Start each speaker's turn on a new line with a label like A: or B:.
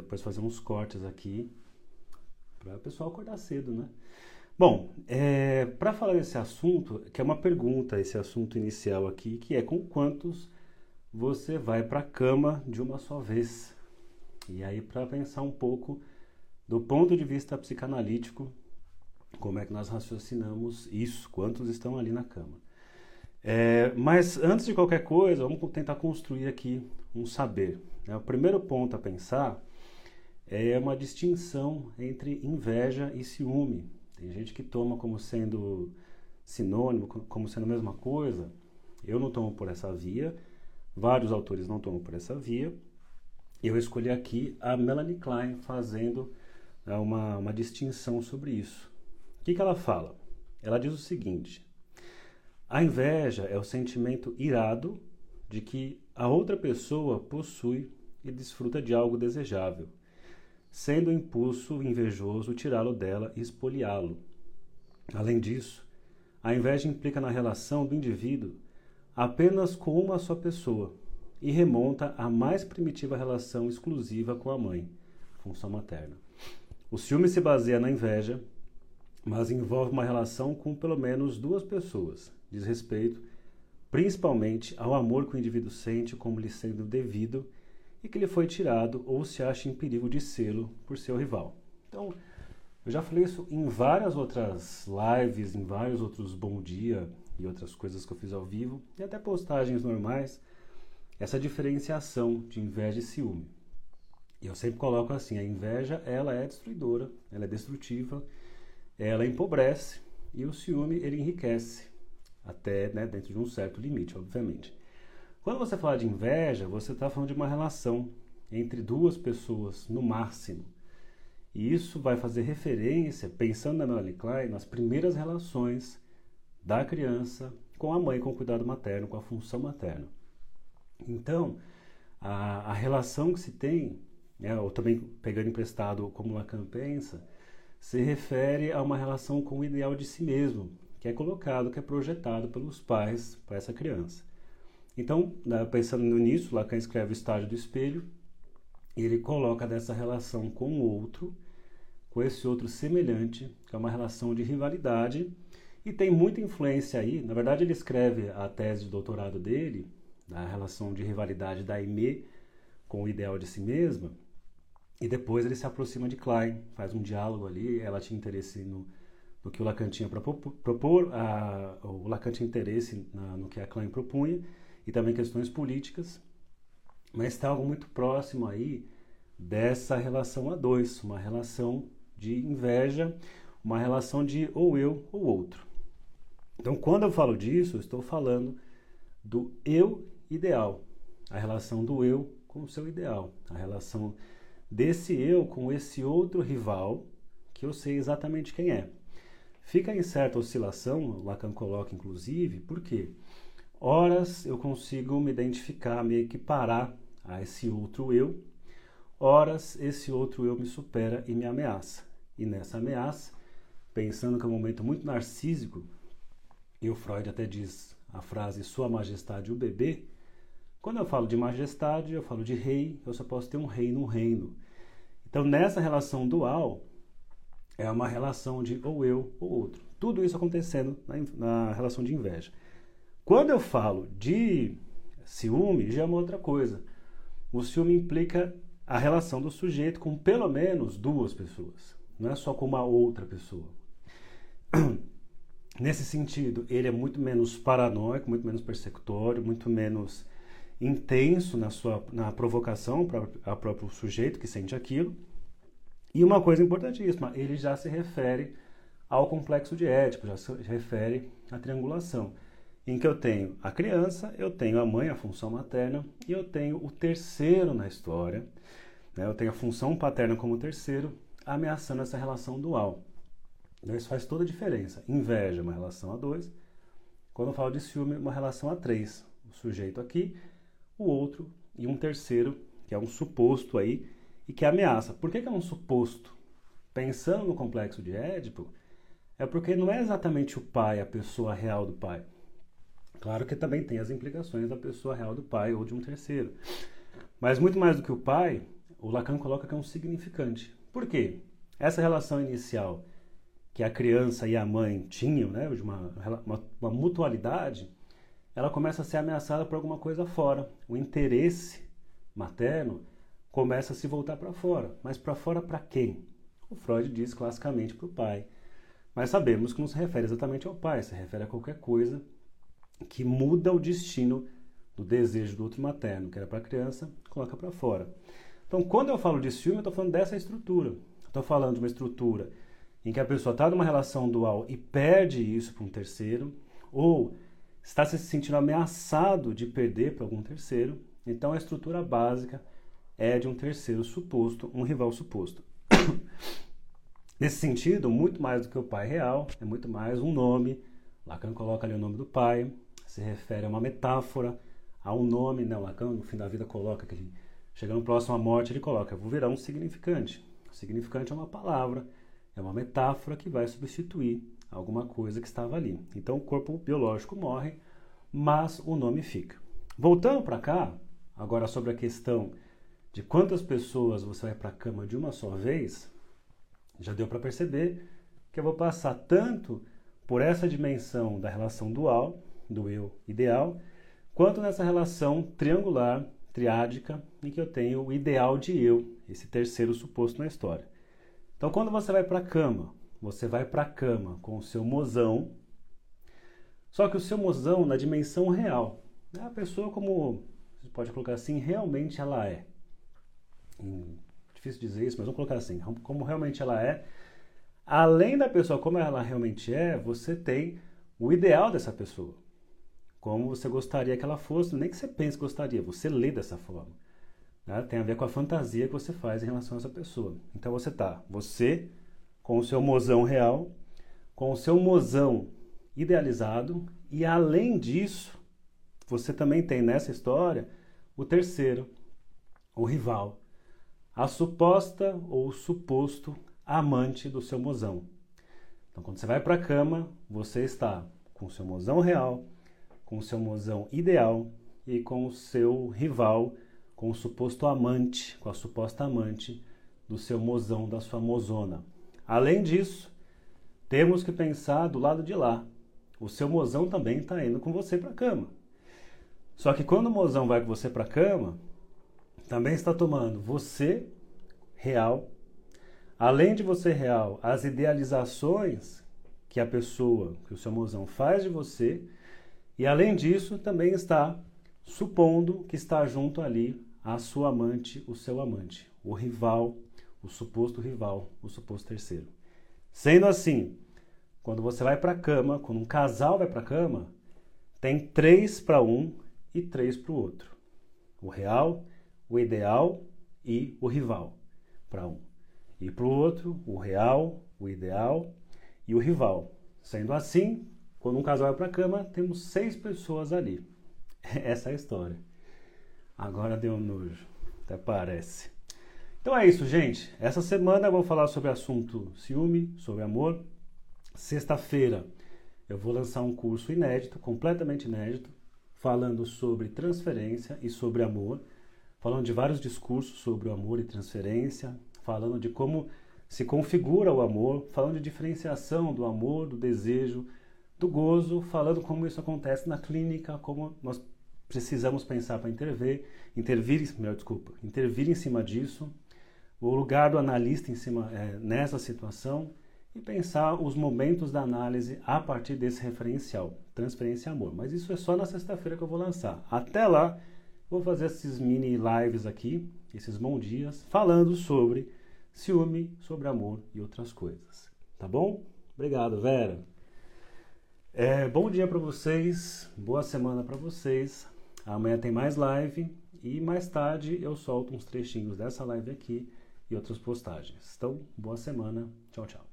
A: depois fazer uns cortes aqui para o pessoal acordar cedo, né? Bom, é, para falar desse assunto, que é uma pergunta, esse assunto inicial aqui, que é com quantos você vai para a cama de uma só vez? E aí, para pensar um pouco do ponto de vista psicanalítico, como é que nós raciocinamos isso, quantos estão ali na cama. É, mas antes de qualquer coisa, vamos tentar construir aqui um saber. Né? O primeiro ponto a pensar é uma distinção entre inveja e ciúme. Tem gente que toma como sendo sinônimo, como sendo a mesma coisa. Eu não tomo por essa via, vários autores não tomam por essa via. Eu escolhi aqui a Melanie Klein fazendo né, uma, uma distinção sobre isso. O que, que ela fala? Ela diz o seguinte: a inveja é o sentimento irado de que a outra pessoa possui e desfruta de algo desejável sendo o impulso invejoso tirá-lo dela e espoliá-lo. Além disso, a inveja implica na relação do indivíduo apenas com uma só pessoa e remonta à mais primitiva relação exclusiva com a mãe, função materna. O ciúme se baseia na inveja, mas envolve uma relação com pelo menos duas pessoas, diz respeito principalmente ao amor que o indivíduo sente como lhe sendo devido e que ele foi tirado ou se acha em perigo de sê-lo por seu rival. Então, eu já falei isso em várias outras lives, em vários outros Bom Dia e outras coisas que eu fiz ao vivo, e até postagens normais, essa diferenciação de inveja e ciúme. E eu sempre coloco assim, a inveja, ela é destruidora, ela é destrutiva, ela empobrece, e o ciúme, ele enriquece, até né, dentro de um certo limite, obviamente. Quando você fala de inveja, você está falando de uma relação entre duas pessoas, no máximo. E isso vai fazer referência, pensando na Melanie Klein, nas primeiras relações da criança com a mãe, com o cuidado materno, com a função materna. Então, a, a relação que se tem, né, ou também pegando emprestado como Lacan pensa, se refere a uma relação com o ideal de si mesmo, que é colocado, que é projetado pelos pais para essa criança. Então, né, pensando nisso, Lacan escreve o estágio do espelho, e ele coloca dessa relação com o outro, com esse outro semelhante, que é uma relação de rivalidade, e tem muita influência aí. Na verdade, ele escreve a tese de doutorado dele, da relação de rivalidade da Aimee com o ideal de si mesma, e depois ele se aproxima de Klein, faz um diálogo ali, ela tinha interesse no, no que o Lacan tinha para propor, a, o Lacan tinha interesse na, no que a Klein propunha, e também questões políticas, mas está algo muito próximo aí dessa relação a dois, uma relação de inveja, uma relação de ou eu ou outro. Então, quando eu falo disso, eu estou falando do eu ideal, a relação do eu com o seu ideal, a relação desse eu com esse outro rival que eu sei exatamente quem é. Fica em certa oscilação, Lacan coloca inclusive, por quê? Horas eu consigo me identificar, me equiparar a esse outro eu. Horas esse outro eu me supera e me ameaça. E nessa ameaça, pensando que é um momento muito narcísico, e o Freud até diz a frase Sua Majestade o bebê, quando eu falo de majestade, eu falo de rei, eu só posso ter um rei no reino. Então, nessa relação dual, é uma relação de ou eu ou outro. Tudo isso acontecendo na, na relação de inveja. Quando eu falo de ciúme, já é uma outra coisa. O ciúme implica a relação do sujeito com pelo menos duas pessoas, não é só com uma outra pessoa. Nesse sentido, ele é muito menos paranoico, muito menos persecutório, muito menos intenso na sua na provocação para o próprio sujeito que sente aquilo. E uma coisa importantíssima, ele já se refere ao complexo de Édipo, já se refere à triangulação em que eu tenho a criança, eu tenho a mãe, a função materna, e eu tenho o terceiro na história. Né? Eu tenho a função paterna como terceiro, ameaçando essa relação dual. Então, isso faz toda a diferença. Inveja, uma relação a dois. Quando eu falo de ciúme, uma relação a três. O sujeito aqui, o outro e um terceiro, que é um suposto aí, e que ameaça. Por que, que é um suposto? Pensando no complexo de Édipo, é porque não é exatamente o pai, a pessoa real do pai. Claro que também tem as implicações da pessoa real do pai ou de um terceiro. Mas muito mais do que o pai, o Lacan coloca que é um significante. Por quê? Essa relação inicial que a criança e a mãe tinham, né, de uma, uma, uma mutualidade, ela começa a ser ameaçada por alguma coisa fora. O interesse materno começa a se voltar para fora. Mas para fora para quem? O Freud diz classicamente para o pai. Mas sabemos que não se refere exatamente ao pai, se refere a qualquer coisa que muda o destino do desejo do outro materno, que era para a criança, coloca para fora. Então, quando eu falo de ciúme, eu estou falando dessa estrutura. Estou falando de uma estrutura em que a pessoa está numa relação dual e perde isso para um terceiro, ou está se sentindo ameaçado de perder para algum terceiro. Então, a estrutura básica é de um terceiro suposto, um rival suposto. Nesse sentido, muito mais do que o pai real, é muito mais um nome. Lacan coloca ali o nome do pai, se refere a uma metáfora, a um nome. Né? Lacan, no fim da vida, coloca que ele, chegando próximo à morte, ele coloca: vou virar um significante. O significante é uma palavra, é uma metáfora que vai substituir alguma coisa que estava ali. Então o corpo biológico morre, mas o nome fica. Voltando para cá, agora sobre a questão de quantas pessoas você vai para a cama de uma só vez, já deu para perceber que eu vou passar tanto por essa dimensão da relação dual, do eu ideal, quanto nessa relação triangular, triádica, em que eu tenho o ideal de eu, esse terceiro suposto na história. Então, quando você vai para a cama, você vai para a cama com o seu mozão, só que o seu mozão na dimensão real. É a pessoa como, você pode colocar assim, realmente ela é. Hum, difícil dizer isso, mas vamos colocar assim, como realmente ela é. Além da pessoa como ela realmente é, você tem o ideal dessa pessoa. Como você gostaria que ela fosse, nem que você pense que gostaria, você lê dessa forma. Né? Tem a ver com a fantasia que você faz em relação a essa pessoa. Então você tá, você com o seu mozão real, com o seu mozão idealizado, e além disso, você também tem nessa história o terceiro, o rival, a suposta ou suposto amante do seu mozão. Então, quando você vai para a cama, você está com o seu mozão real, com o seu mozão ideal e com o seu rival, com o suposto amante, com a suposta amante do seu mozão, da sua mozona. Além disso, temos que pensar do lado de lá. O seu mozão também está indo com você para a cama. Só que quando o mozão vai com você para a cama, também está tomando você real, além de você real, as idealizações que a pessoa, que o seu mozão faz de você, e além disso, também está supondo que está junto ali a sua amante, o seu amante, o rival, o suposto rival, o suposto terceiro. Sendo assim, quando você vai para a cama, quando um casal vai para a cama, tem três para um e três para o outro: o real, o ideal e o rival para um. E para o outro, o real, o ideal e o rival. Sendo assim, quando um casal vai para a cama, temos seis pessoas ali. Essa é a história. Agora deu nojo, até parece. Então é isso, gente. Essa semana eu vou falar sobre assunto ciúme, sobre amor. Sexta-feira eu vou lançar um curso inédito, completamente inédito, falando sobre transferência e sobre amor falando de vários discursos sobre o amor e transferência, falando de como se configura o amor, falando de diferenciação do amor, do desejo, do gozo, falando como isso acontece na clínica, como nós precisamos pensar para intervir, intervir, melhor desculpa, intervir em cima disso, o lugar do analista em cima é, nessa situação e pensar os momentos da análise a partir desse referencial, transferência amor. Mas isso é só na sexta-feira que eu vou lançar. Até lá, Vou fazer esses mini lives aqui, esses bons dias, falando sobre ciúme, sobre amor e outras coisas. Tá bom? Obrigado, Vera. É, bom dia para vocês, boa semana para vocês. Amanhã tem mais live e mais tarde eu solto uns trechinhos dessa live aqui e outras postagens. Então, boa semana. Tchau, tchau.